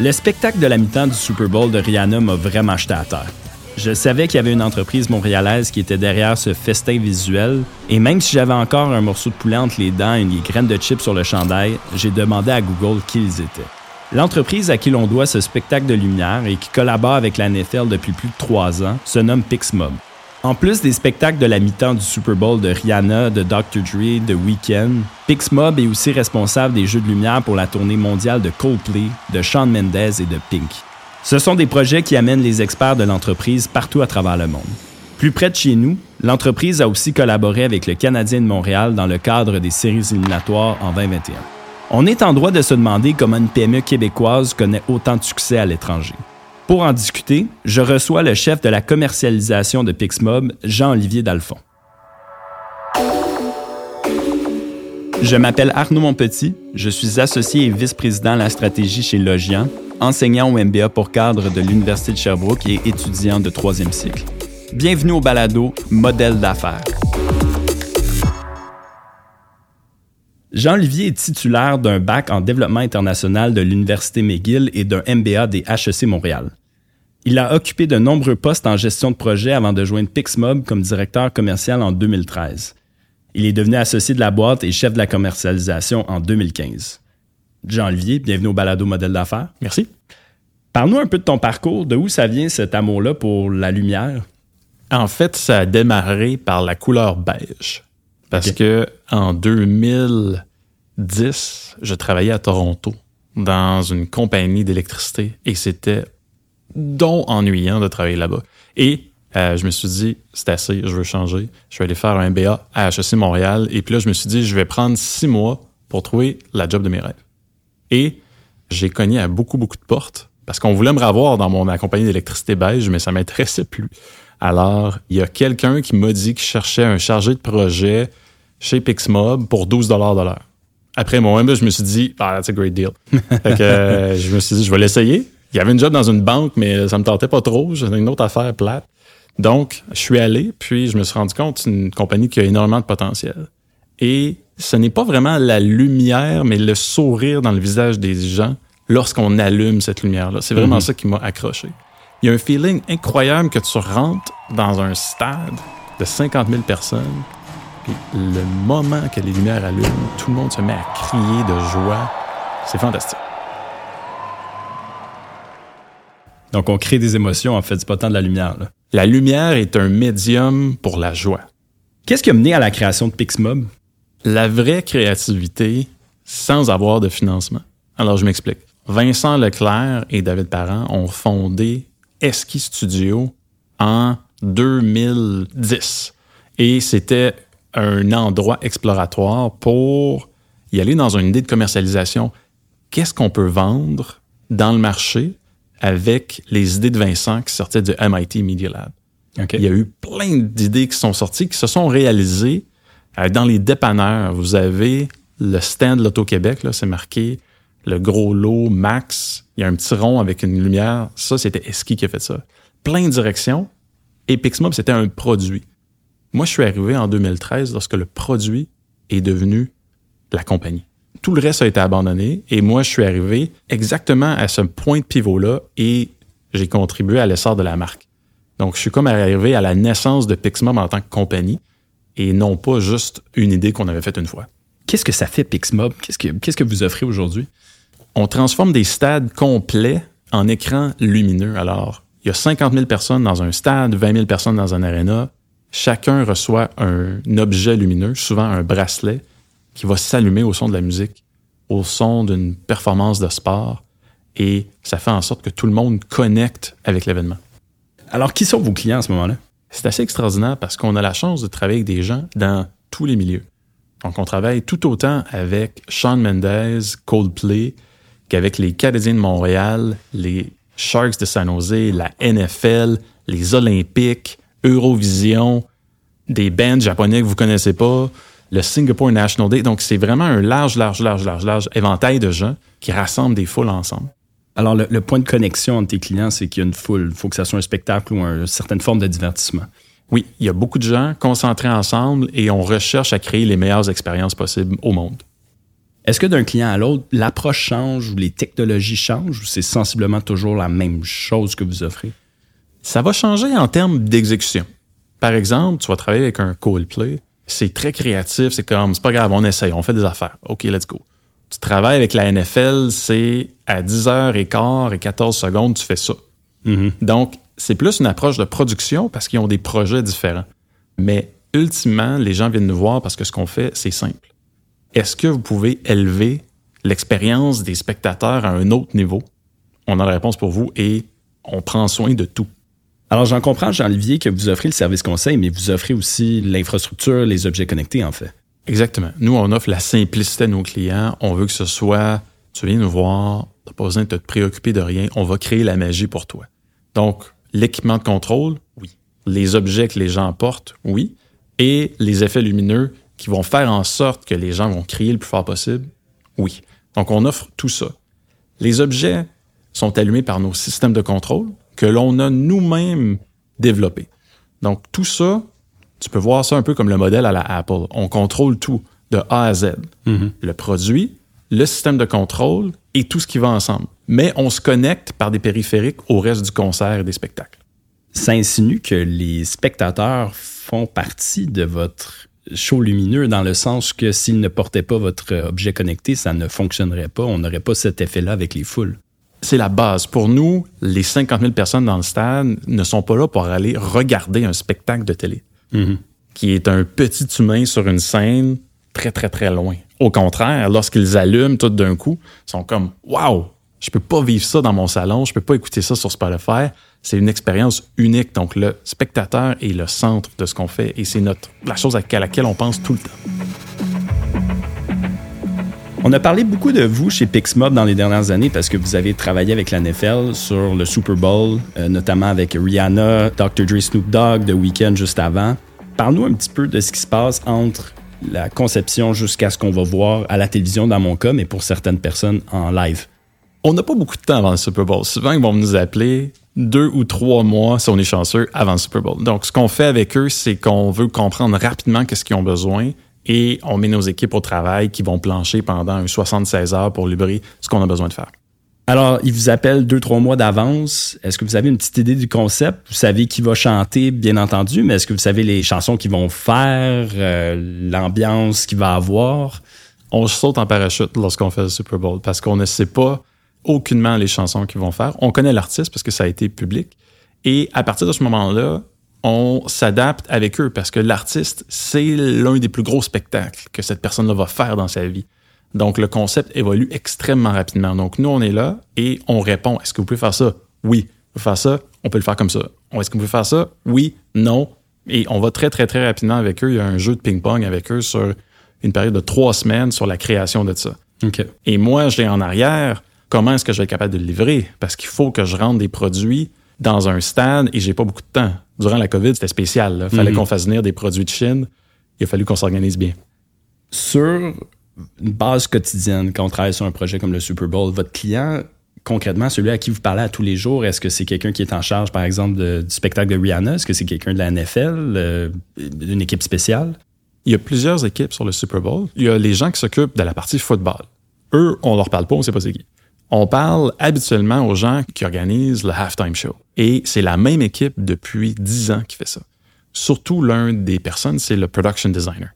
Le spectacle de la mi-temps du Super Bowl de Rihanna m'a vraiment jeté à terre. Je savais qu'il y avait une entreprise montréalaise qui était derrière ce festin visuel, et même si j'avais encore un morceau de poulet entre les dents et une graine de chips sur le chandail, j'ai demandé à Google qui ils étaient. L'entreprise à qui l'on doit ce spectacle de lumière et qui collabore avec la NFL depuis plus de trois ans se nomme Pixmob. En plus des spectacles de la mi-temps du Super Bowl de Rihanna, de Dr. Dre, de Weeknd, Pixmob est aussi responsable des jeux de lumière pour la tournée mondiale de Coldplay, de Shawn Mendes et de Pink. Ce sont des projets qui amènent les experts de l'entreprise partout à travers le monde. Plus près de chez nous, l'entreprise a aussi collaboré avec le Canadien de Montréal dans le cadre des séries éliminatoires en 2021. On est en droit de se demander comment une PME québécoise connaît autant de succès à l'étranger. Pour en discuter, je reçois le chef de la commercialisation de Pixmob, Jean-Olivier Dalphon. Je m'appelle Arnaud Monpetit, je suis associé et vice-président à la stratégie chez Logian, enseignant au MBA pour cadre de l'Université de Sherbrooke et étudiant de troisième cycle. Bienvenue au balado Modèle d'affaires. Jean-Olivier est titulaire d'un bac en développement international de l'Université McGill et d'un MBA des HEC Montréal. Il a occupé de nombreux postes en gestion de projet avant de joindre Pixmob comme directeur commercial en 2013. Il est devenu associé de la boîte et chef de la commercialisation en 2015. Jean-Olivier, bienvenue au Balado Modèle d'affaires. Merci. Parle-nous un peu de ton parcours, de où ça vient cet amour-là pour la lumière? En fait, ça a démarré par la couleur beige. Parce que en 2010, je travaillais à Toronto dans une compagnie d'électricité et c'était donc ennuyant de travailler là-bas. Et euh, je me suis dit, c'est assez, je veux changer. Je vais aller faire un MBA à HEC Montréal. Et puis là, je me suis dit, je vais prendre six mois pour trouver la job de mes rêves. Et j'ai cogné à beaucoup, beaucoup de portes parce qu'on voulait me revoir dans mon compagnie d'électricité beige, mais ça m'intéressait plus. Alors, il y a quelqu'un qui m'a dit qu'il cherchait un chargé de projet chez Pixmob pour 12 de l'heure. Après mon MBA, je me suis dit, ah, that's a great deal. fait que, euh, je me suis dit, je vais l'essayer. Il y avait une job dans une banque, mais ça me tentait pas trop. J'avais une autre affaire plate. Donc, je suis allé, puis je me suis rendu compte c'est une compagnie qui a énormément de potentiel. Et ce n'est pas vraiment la lumière, mais le sourire dans le visage des gens lorsqu'on allume cette lumière-là. C'est vraiment mm-hmm. ça qui m'a accroché. Il y a un feeling incroyable que tu rentres dans un stade de 50 000 personnes, puis le moment que les lumières allument, tout le monde se met à crier de joie. C'est fantastique. Donc, on crée des émotions, en fait, c'est pas tant de la lumière. La lumière est un médium pour la joie. Qu'est-ce qui a mené à la création de Pixmob? La vraie créativité sans avoir de financement. Alors, je m'explique. Vincent Leclerc et David Parent ont fondé Eski Studio en 2010. Et c'était un endroit exploratoire pour y aller dans une idée de commercialisation. Qu'est-ce qu'on peut vendre dans le marché avec les idées de Vincent qui sortaient du MIT Media Lab? Il y a eu plein d'idées qui sont sorties, qui se sont réalisées euh, dans les dépanneurs. Vous avez le stand L'Auto-Québec, c'est marqué le gros lot max. Il y a un petit rond avec une lumière. Ça, c'était Eski qui a fait ça. Plein de directions. Et Pixmob, c'était un produit. Moi, je suis arrivé en 2013 lorsque le produit est devenu la compagnie. Tout le reste a été abandonné et moi, je suis arrivé exactement à ce point de pivot-là et j'ai contribué à l'essor de la marque. Donc, je suis comme arrivé à la naissance de Pixmob en tant que compagnie et non pas juste une idée qu'on avait faite une fois. Qu'est-ce que ça fait Pixmob? Qu'est-ce que, qu'est-ce que vous offrez aujourd'hui? On transforme des stades complets en écrans lumineux. Alors, il y a 50 000 personnes dans un stade, 20 000 personnes dans un aréna. Chacun reçoit un objet lumineux, souvent un bracelet, qui va s'allumer au son de la musique, au son d'une performance de sport, et ça fait en sorte que tout le monde connecte avec l'événement. Alors, qui sont vos clients à ce moment-là? C'est assez extraordinaire parce qu'on a la chance de travailler avec des gens dans tous les milieux. Donc, on travaille tout autant avec Shawn Mendes, Coldplay, qu'avec les Canadiens de Montréal, les Sharks de San Jose, la NFL, les Olympiques, Eurovision, des bands japonais que vous connaissez pas, le Singapore National Day. Donc, c'est vraiment un large, large, large, large, large éventail de gens qui rassemblent des foules ensemble. Alors, le, point de connexion entre tes clients, c'est qu'il y a une foule. Il faut que ça soit un spectacle ou une certaine forme de divertissement. Oui, il y a beaucoup de gens concentrés ensemble et on recherche à créer les meilleures expériences possibles au monde. Est-ce que d'un client à l'autre, l'approche change ou les technologies changent ou c'est sensiblement toujours la même chose que vous offrez? Ça va changer en termes d'exécution. Par exemple, tu vas travailler avec un Coldplay, c'est très créatif, c'est comme, c'est pas grave, on essaye, on fait des affaires. OK, let's go. Tu travailles avec la NFL, c'est à 10h15 et 14 secondes, tu fais ça. Mm-hmm. Donc, c'est plus une approche de production parce qu'ils ont des projets différents. Mais ultimement, les gens viennent nous voir parce que ce qu'on fait, c'est simple. Est-ce que vous pouvez élever l'expérience des spectateurs à un autre niveau? On a la réponse pour vous et on prend soin de tout. Alors, j'en comprends, Jean-Olivier, que vous offrez le service conseil, mais vous offrez aussi l'infrastructure, les objets connectés, en fait. Exactement. Nous, on offre la simplicité à nos clients. On veut que ce soit, tu viens nous voir, tu pas besoin de te préoccuper de rien. On va créer la magie pour toi. Donc, l'équipement de contrôle, oui. Les objets que les gens portent, oui. Et les effets lumineux qui vont faire en sorte que les gens vont crier le plus fort possible, oui. Donc, on offre tout ça. Les objets sont allumés par nos systèmes de contrôle que l'on a nous-mêmes développés. Donc, tout ça, tu peux voir ça un peu comme le modèle à la Apple. On contrôle tout de A à Z. Le produit, le système de contrôle et tout ce qui va ensemble. Mais on se connecte par des périphériques au reste du concert et des spectacles. Ça insinue que les spectateurs font partie de votre show lumineux dans le sens que s'ils ne portaient pas votre objet connecté, ça ne fonctionnerait pas. On n'aurait pas cet effet-là avec les foules. C'est la base. Pour nous, les 50 000 personnes dans le stade ne sont pas là pour aller regarder un spectacle de télé, qui est un petit humain sur une scène très, très, très loin. Au contraire, lorsqu'ils allument tout d'un coup, ils sont comme Waouh, je peux pas vivre ça dans mon salon, je peux pas écouter ça sur Spotify. C'est une expérience unique. Donc, le spectateur est le centre de ce qu'on fait et c'est notre, la chose à laquelle on pense tout le temps. On a parlé beaucoup de vous chez Pixmob dans les dernières années parce que vous avez travaillé avec la NFL sur le Super Bowl, euh, notamment avec Rihanna, Dr. Dre Snoop Dogg, The Weeknd juste avant. Parle-nous un petit peu de ce qui se passe entre la conception jusqu'à ce qu'on va voir à la télévision dans mon cas, mais pour certaines personnes en live. On n'a pas beaucoup de temps avant le Super Bowl. Souvent, ils vont nous appeler deux ou trois mois, si on est chanceux, avant le Super Bowl. Donc, ce qu'on fait avec eux, c'est qu'on veut comprendre rapidement qu'est-ce qu'ils ont besoin et on met nos équipes au travail qui vont plancher pendant un 76 heures pour livrer ce qu'on a besoin de faire. Alors, ils vous appellent deux, trois mois d'avance. Est-ce que vous avez une petite idée du concept? Vous savez qui va chanter, bien entendu, mais est-ce que vous savez les chansons qu'ils vont faire, euh, l'ambiance qu'il va avoir? On saute en parachute lorsqu'on fait le Super Bowl parce qu'on ne sait pas aucunement les chansons qu'ils vont faire. On connaît l'artiste parce que ça a été public. Et à partir de ce moment-là, on s'adapte avec eux parce que l'artiste, c'est l'un des plus gros spectacles que cette personne-là va faire dans sa vie. Donc, le concept évolue extrêmement rapidement. Donc, nous, on est là et on répond. Est-ce que vous pouvez faire ça? Oui. Vous faire ça? On peut le faire comme ça. Est-ce que vous pouvez faire ça? Oui. Non. Et on va très, très, très rapidement avec eux. Il y a un jeu de ping-pong avec eux sur une période de trois semaines sur la création de ça. OK. Et moi, j'ai en arrière, comment est-ce que je vais être capable de le livrer? Parce qu'il faut que je rentre des produits dans un stade et j'ai pas beaucoup de temps. Durant la COVID, c'était spécial. Il fallait qu'on fasse venir des produits de Chine. Il a fallu qu'on s'organise bien. Sur une base quotidienne, quand on travaille sur un projet comme le Super Bowl, votre client, concrètement, celui à qui vous parlez à tous les jours, est-ce que c'est quelqu'un qui est en charge, par exemple, de- du spectacle de Rihanna? Est-ce que c'est quelqu'un de la NFL, euh, d'une équipe spéciale? Il y a plusieurs équipes sur le Super Bowl. Il y a les gens qui s'occupent de la partie football. Eux, on leur parle pas, on sait pas c'est qui. On parle habituellement aux gens qui organisent le halftime show. Et c'est la même équipe depuis 10 ans qui fait ça. Surtout l'un des personnes, c'est le production designer.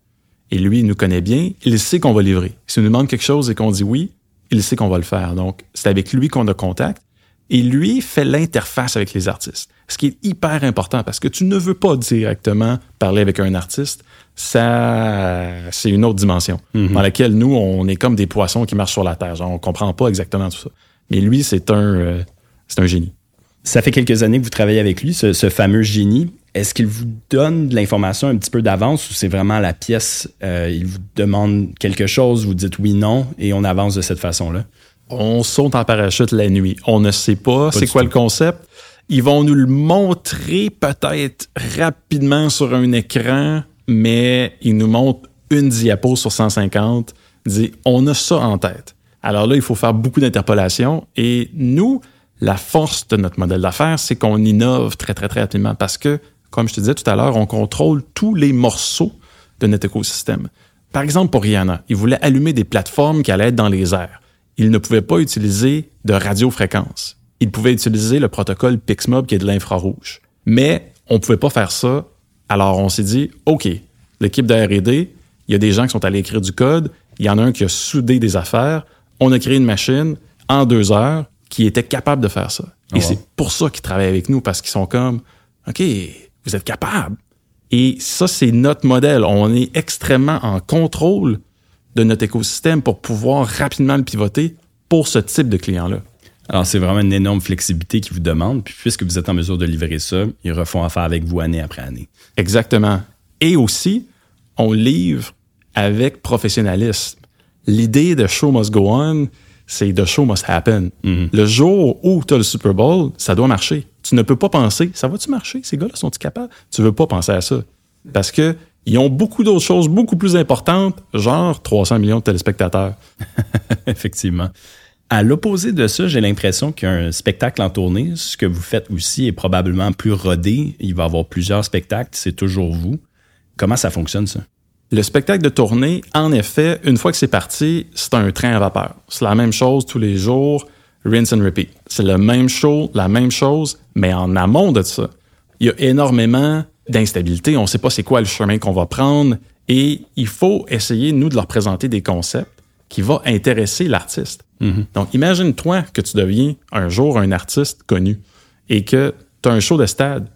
Et lui, il nous connaît bien, il sait qu'on va livrer. Si on nous demande quelque chose et qu'on dit oui, il sait qu'on va le faire. Donc, c'est avec lui qu'on a contact. Et lui fait l'interface avec les artistes. Ce qui est hyper important parce que tu ne veux pas directement parler avec un artiste. Ça, c'est une autre dimension dans laquelle nous, on est comme des poissons qui marchent sur la terre. Genre, on comprend pas exactement tout ça. Mais lui, c'est un, euh, c'est un génie. Ça fait quelques années que vous travaillez avec lui, ce, ce fameux génie. Est-ce qu'il vous donne de l'information un petit peu d'avance ou c'est vraiment la pièce, euh, il vous demande quelque chose, vous dites oui, non, et on avance de cette façon-là? On saute en parachute la nuit. On ne sait pas, c'est quoi tout. le concept. Ils vont nous le montrer peut-être rapidement sur un écran, mais ils nous montrent une diapo sur 150, dit on a ça en tête. Alors là, il faut faire beaucoup d'interpolations et nous, la force de notre modèle d'affaires, c'est qu'on innove très, très, très rapidement parce que, comme je te disais tout à l'heure, on contrôle tous les morceaux de notre écosystème. Par exemple, pour Rihanna, il voulait allumer des plateformes qui allaient être dans les airs. Il ne pouvait pas utiliser de radiofréquence. Il pouvait utiliser le protocole Pixmob qui est de l'infrarouge. Mais on ne pouvait pas faire ça. Alors on s'est dit, OK, l'équipe de R&D, il y a des gens qui sont allés écrire du code, il y en a un qui a soudé des affaires, on a créé une machine en deux heures qui était capable de faire ça. Et c'est pour ça qu'ils travaillent avec nous, parce qu'ils sont comme, OK, vous êtes capable. Et ça, c'est notre modèle. On est extrêmement en contrôle de notre écosystème pour pouvoir rapidement le pivoter pour ce type de client-là. Alors, c'est vraiment une énorme flexibilité qu'ils vous demandent. Puis, puisque vous êtes en mesure de livrer ça, ils refont affaire avec vous année après année. Exactement. Et aussi, on livre avec professionnalisme. L'idée de Show Must Go On, c'est The Show Must Happen. Mhm. Le jour où tu as le Super Bowl, ça doit marcher. Tu ne peux pas penser, ça va-tu marcher? Ces gars-là sont-ils capables? Tu veux pas penser à ça. Parce que ils ont beaucoup d'autres choses beaucoup plus importantes, genre 300 millions de téléspectateurs. Effectivement. À l'opposé de ça, j'ai l'impression qu'un spectacle en tournée, ce que vous faites aussi est probablement plus rodé. Il va y avoir plusieurs spectacles, c'est toujours vous. Comment ça fonctionne, ça? Le spectacle de tournée, en effet, une fois que c'est parti, c'est un train à vapeur. C'est la même chose tous les jours, rinse and repeat. C'est le même show, la même chose, mais en amont de ça, il y a énormément d'instabilité. On ne sait pas c'est quoi le chemin qu'on va prendre et il faut essayer, nous, de leur présenter des concepts qui vont intéresser l'artiste. Donc, imagine-toi que tu deviens un jour un artiste connu et que tu as un show de stade.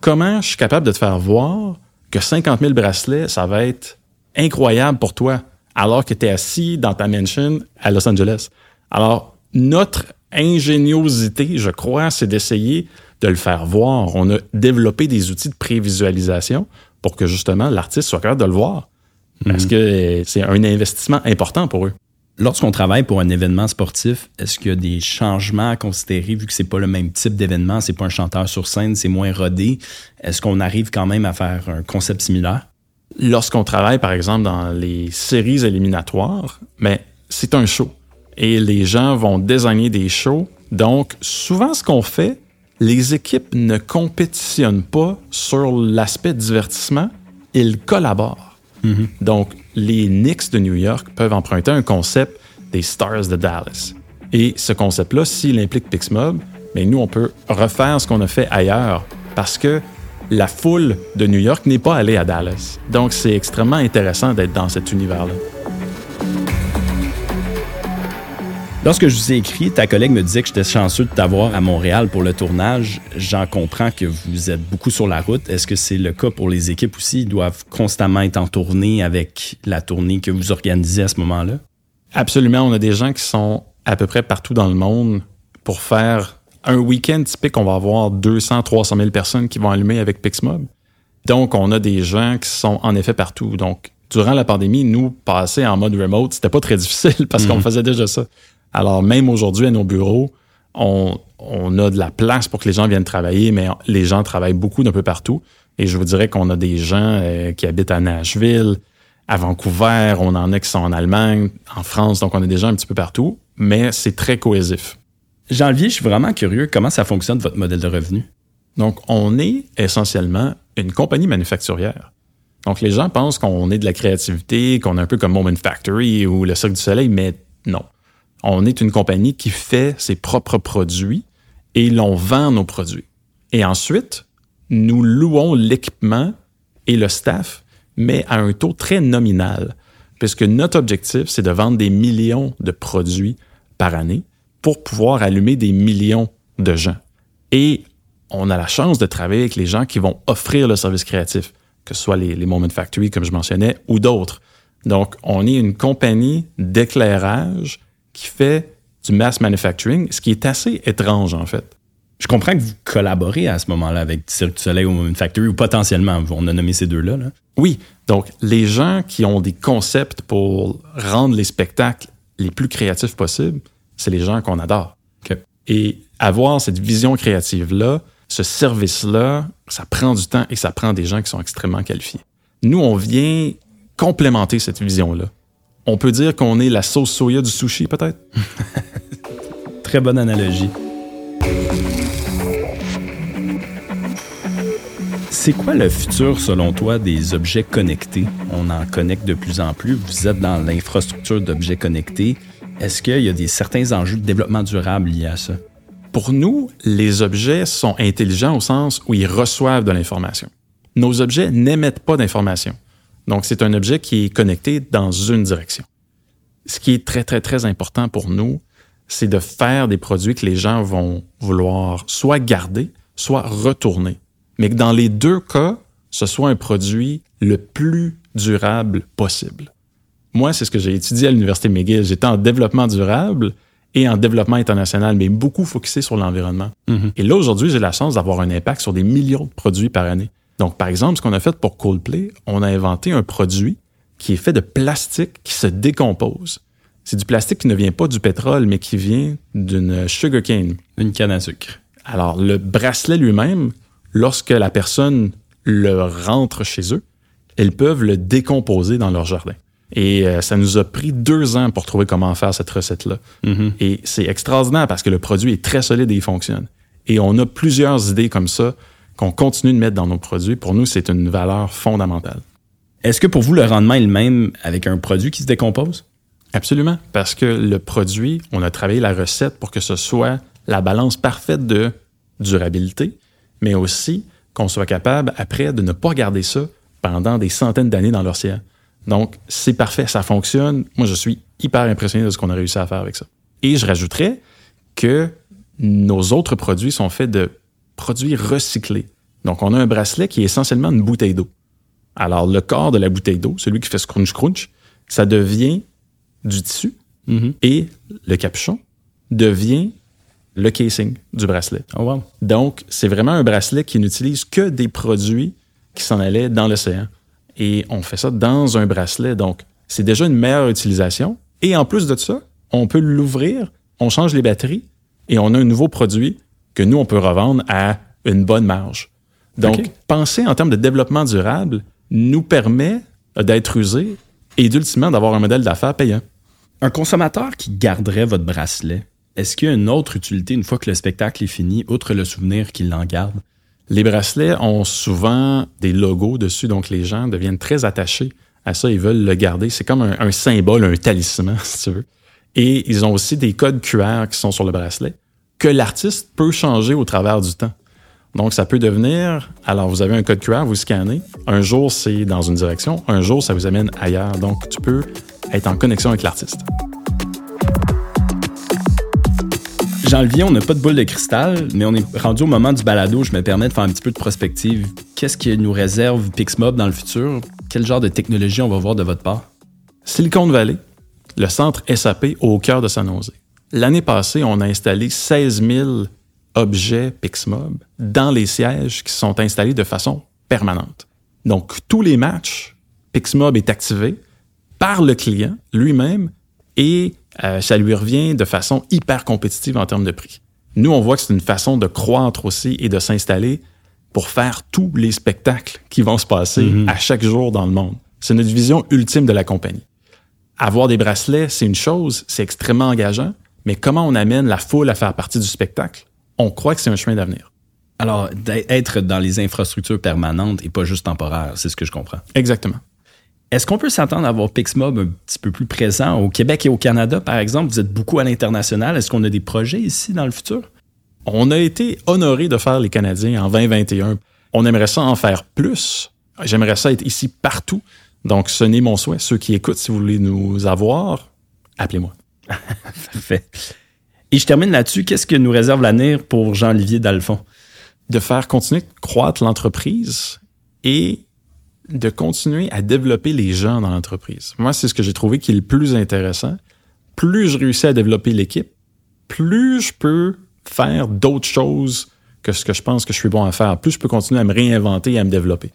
Comment je suis capable de te faire voir que 50 000 bracelets, ça va être incroyable pour toi alors que tu es assis dans ta mansion à Los Angeles? Alors, notre ingéniosité, je crois, c'est d'essayer de le faire voir. On a développé des outils de prévisualisation pour que justement l'artiste soit capable de le voir. Parce que c'est un investissement important pour eux. Lorsqu'on travaille pour un événement sportif, est-ce qu'il y a des changements à considérer vu que c'est pas le même type d'événement, c'est pas un chanteur sur scène, c'est moins rodé? Est-ce qu'on arrive quand même à faire un concept similaire? Lorsqu'on travaille, par exemple, dans les séries éliminatoires, mais c'est un show. Et les gens vont designer des shows. Donc, souvent, ce qu'on fait, les équipes ne compétitionnent pas sur l'aspect divertissement, ils collaborent. Donc, les Knicks de New York peuvent emprunter un concept des Stars de Dallas. Et ce concept-là, s'il implique Pixmob, mais nous, on peut refaire ce qu'on a fait ailleurs parce que la foule de New York n'est pas allée à Dallas. Donc, c'est extrêmement intéressant d'être dans cet univers-là. Lorsque je vous ai écrit, ta collègue me disait que j'étais chanceux de t'avoir à Montréal pour le tournage. J'en comprends que vous êtes beaucoup sur la route. Est-ce que c'est le cas pour les équipes aussi? Ils doivent constamment être en tournée avec la tournée que vous organisez à ce moment-là? Absolument. On a des gens qui sont à peu près partout dans le monde pour faire un week-end typique. On va avoir 200, 300 000 personnes qui vont allumer avec Pixmob. Donc, on a des gens qui sont en effet partout. Donc, durant la pandémie, nous, passer en mode remote, c'était pas très difficile parce qu'on faisait déjà ça. Alors, même aujourd'hui, à nos bureaux, on, on, a de la place pour que les gens viennent travailler, mais les gens travaillent beaucoup d'un peu partout. Et je vous dirais qu'on a des gens euh, qui habitent à Nashville, à Vancouver, on en a qui sont en Allemagne, en France, donc on a des gens un petit peu partout, mais c'est très cohésif. Janvier, je suis vraiment curieux comment ça fonctionne votre modèle de revenu? Donc, on est essentiellement une compagnie manufacturière. Donc, les gens pensent qu'on est de la créativité, qu'on est un peu comme Moment Factory ou le Cirque du Soleil, mais non on est une compagnie qui fait ses propres produits et l'on vend nos produits. Et ensuite, nous louons l'équipement et le staff, mais à un taux très nominal, puisque notre objectif, c'est de vendre des millions de produits par année pour pouvoir allumer des millions de gens. Et on a la chance de travailler avec les gens qui vont offrir le service créatif, que ce soit les, les Moment Factory, comme je mentionnais, ou d'autres. Donc, on est une compagnie d'éclairage qui fait du mass manufacturing, ce qui est assez étrange en fait. Je comprends que vous collaborez à ce moment-là avec Cirque du Soleil ou Moment Factory, ou potentiellement, on a nommé ces deux-là. Là. Oui, donc les gens qui ont des concepts pour rendre les spectacles les plus créatifs possibles, c'est les gens qu'on adore. Okay. Et avoir cette vision créative-là, ce service-là, ça prend du temps et ça prend des gens qui sont extrêmement qualifiés. Nous, on vient complémenter cette vision-là on peut dire qu'on est la sauce soya du sushi, peut-être? Très bonne analogie. C'est quoi le futur, selon toi, des objets connectés? On en connecte de plus en plus. Vous êtes dans l'infrastructure d'objets connectés. Est-ce qu'il y a des certains enjeux de développement durable liés à ça? Pour nous, les objets sont intelligents au sens où ils reçoivent de l'information. Nos objets n'émettent pas d'information. Donc, c'est un objet qui est connecté dans une direction. Ce qui est très, très, très important pour nous, c'est de faire des produits que les gens vont vouloir soit garder, soit retourner mais que dans les deux cas, ce soit un produit le plus durable possible. Moi, c'est ce que j'ai étudié à l'Université McGill. J'étais en développement durable et en développement international, mais beaucoup focusé sur l'environnement. Mhm. Et là, aujourd'hui, j'ai la chance d'avoir un impact sur des millions de produits par année. Donc, par exemple, ce qu'on a fait pour Coldplay, on a inventé un produit qui est fait de plastique qui se décompose. C'est du plastique qui ne vient pas du pétrole, mais qui vient d'une sugar cane. Une canne à sucre. Alors, le bracelet lui-même, lorsque la personne le rentre chez eux, elles peuvent le décomposer dans leur jardin. Et euh, ça nous a pris deux ans pour trouver comment faire cette recette-là. Mhm. Et c'est extraordinaire parce que le produit est très solide et il fonctionne. Et on a plusieurs idées comme ça qu'on continue de mettre dans nos produits. Pour nous, c'est une valeur fondamentale. Est-ce que pour vous, le rendement est le même avec un produit qui se décompose? Absolument. Parce que le produit, on a travaillé la recette pour que ce soit la balance parfaite de durabilité, mais aussi qu'on soit capable, après, de ne pas garder ça pendant des centaines d'années dans l'océan. Donc, c'est parfait, ça fonctionne. Moi, je suis hyper impressionné de ce qu'on a réussi à faire avec ça. Et je rajouterais que nos autres produits sont faits de produits recyclés. Donc, on a un bracelet qui est essentiellement une bouteille d'eau. Alors, le corps de la bouteille d'eau, celui qui fait scrunch crunch, ça devient du tissu Mhm. et le capuchon devient le casing du bracelet. Oh wow. Donc, c'est vraiment un bracelet qui n'utilise que des produits qui s'en allaient dans l'océan. Et on fait ça dans un bracelet. Donc, c'est déjà une meilleure utilisation. Et en plus de ça, on peut l'ouvrir, on change les batteries et on a un nouveau produit que nous, on peut revendre à une bonne marge. Donc, penser en termes de développement durable nous permet d'être usé et d'ultimement d'avoir un modèle d'affaires payant. Un consommateur qui garderait votre bracelet, est-ce qu'il y a une autre utilité une fois que le spectacle est fini, outre le souvenir qu'il en garde? Les bracelets ont souvent des logos dessus, donc les gens deviennent très attachés à ça, ils veulent le garder. C'est comme un, un symbole, un talisman, si tu veux. Et ils ont aussi des codes QR qui sont sur le bracelet que l'artiste peut changer au travers du temps. Donc, ça peut devenir, alors vous avez un code QR, vous scannez, un jour c'est dans une direction, un jour ça vous amène ailleurs. Donc, tu peux être en connexion avec l'artiste. Jean-Olivier, on n'a pas de boule de cristal, mais on est rendu au moment du balado. Je me permets de faire un petit peu de prospective. Qu'est-ce qui nous réserve Pixmob dans le futur? Quel genre de technologie on va voir de votre part? Silicon Valley, le centre SAP au cœur de San Jose. L'année passée, on a installé 16 000 objets Pixmob dans les sièges qui sont installés de façon permanente. Donc, tous les matchs, Pixmob est activé par le client lui-même et euh, ça lui revient de façon hyper compétitive en termes de prix. Nous, on voit que c'est une façon de croître aussi et de s'installer pour faire tous les spectacles qui vont se passer Mhm. à chaque jour dans le monde. C'est notre vision ultime de la compagnie. Avoir des bracelets, c'est une chose, c'est extrêmement engageant, mais comment on amène la foule à faire partie du spectacle? On croit que c'est un chemin d'avenir. Alors, d'être dans les infrastructures permanentes et pas juste temporaires, c'est ce que je comprends. Exactement. Est-ce qu'on peut s'attendre à avoir Pixmob un petit peu plus présent au Québec et au Canada, par exemple? Vous êtes beaucoup à l'international. Est-ce qu'on a des projets ici dans le futur? On a été honoré de faire les Canadiens en 2021. On aimerait ça en faire plus. J'aimerais ça être ici partout. Donc, ce n'est mon souhait. Ceux qui écoutent, si vous voulez nous avoir, appelez-moi. Parfait. Et je termine là-dessus. Qu'est-ce que nous réserve l'avenir pour Jean-Olivier Dalphon? De faire continuer de croître l'entreprise et de continuer à développer les gens dans l'entreprise. Moi, c'est ce que j'ai trouvé qui est le plus intéressant. Plus je réussis à développer l'équipe, plus je peux faire d'autres choses que ce que je pense que je suis bon à faire. Plus je peux continuer à me réinventer et à me développer.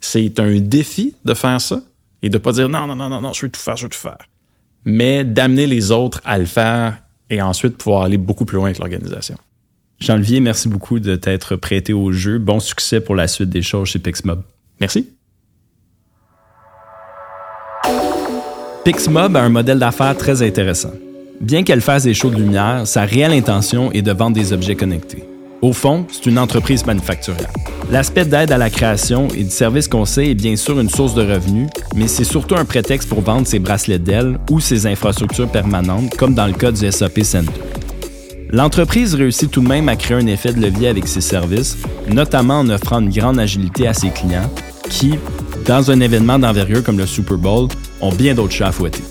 C'est un défi de faire ça et de pas dire non, non, non, non, non, je veux tout faire, je veux tout faire. Mais d'amener les autres à le faire et ensuite pouvoir aller beaucoup plus loin avec l'organisation. Jean-Olivier, merci beaucoup de t'être prêté au jeu. Bon succès pour la suite des choses chez Pixmob. Merci. Pixmob a un modèle d'affaires très intéressant. Bien qu'elle fasse des shows de lumière, sa réelle intention est de vendre des objets connectés. Au fond, c'est une entreprise manufacturière. L'aspect d'aide à la création et du service conseil est bien sûr une source de revenus, mais c'est surtout un prétexte pour vendre ses bracelets d'aile ou ses infrastructures permanentes, comme dans le cas du SAP Center. L'entreprise réussit tout de même à créer un effet de levier avec ses services, notamment en offrant une grande agilité à ses clients qui, dans un événement d'envergure comme le Super Bowl, ont bien d'autres chats à fouetter.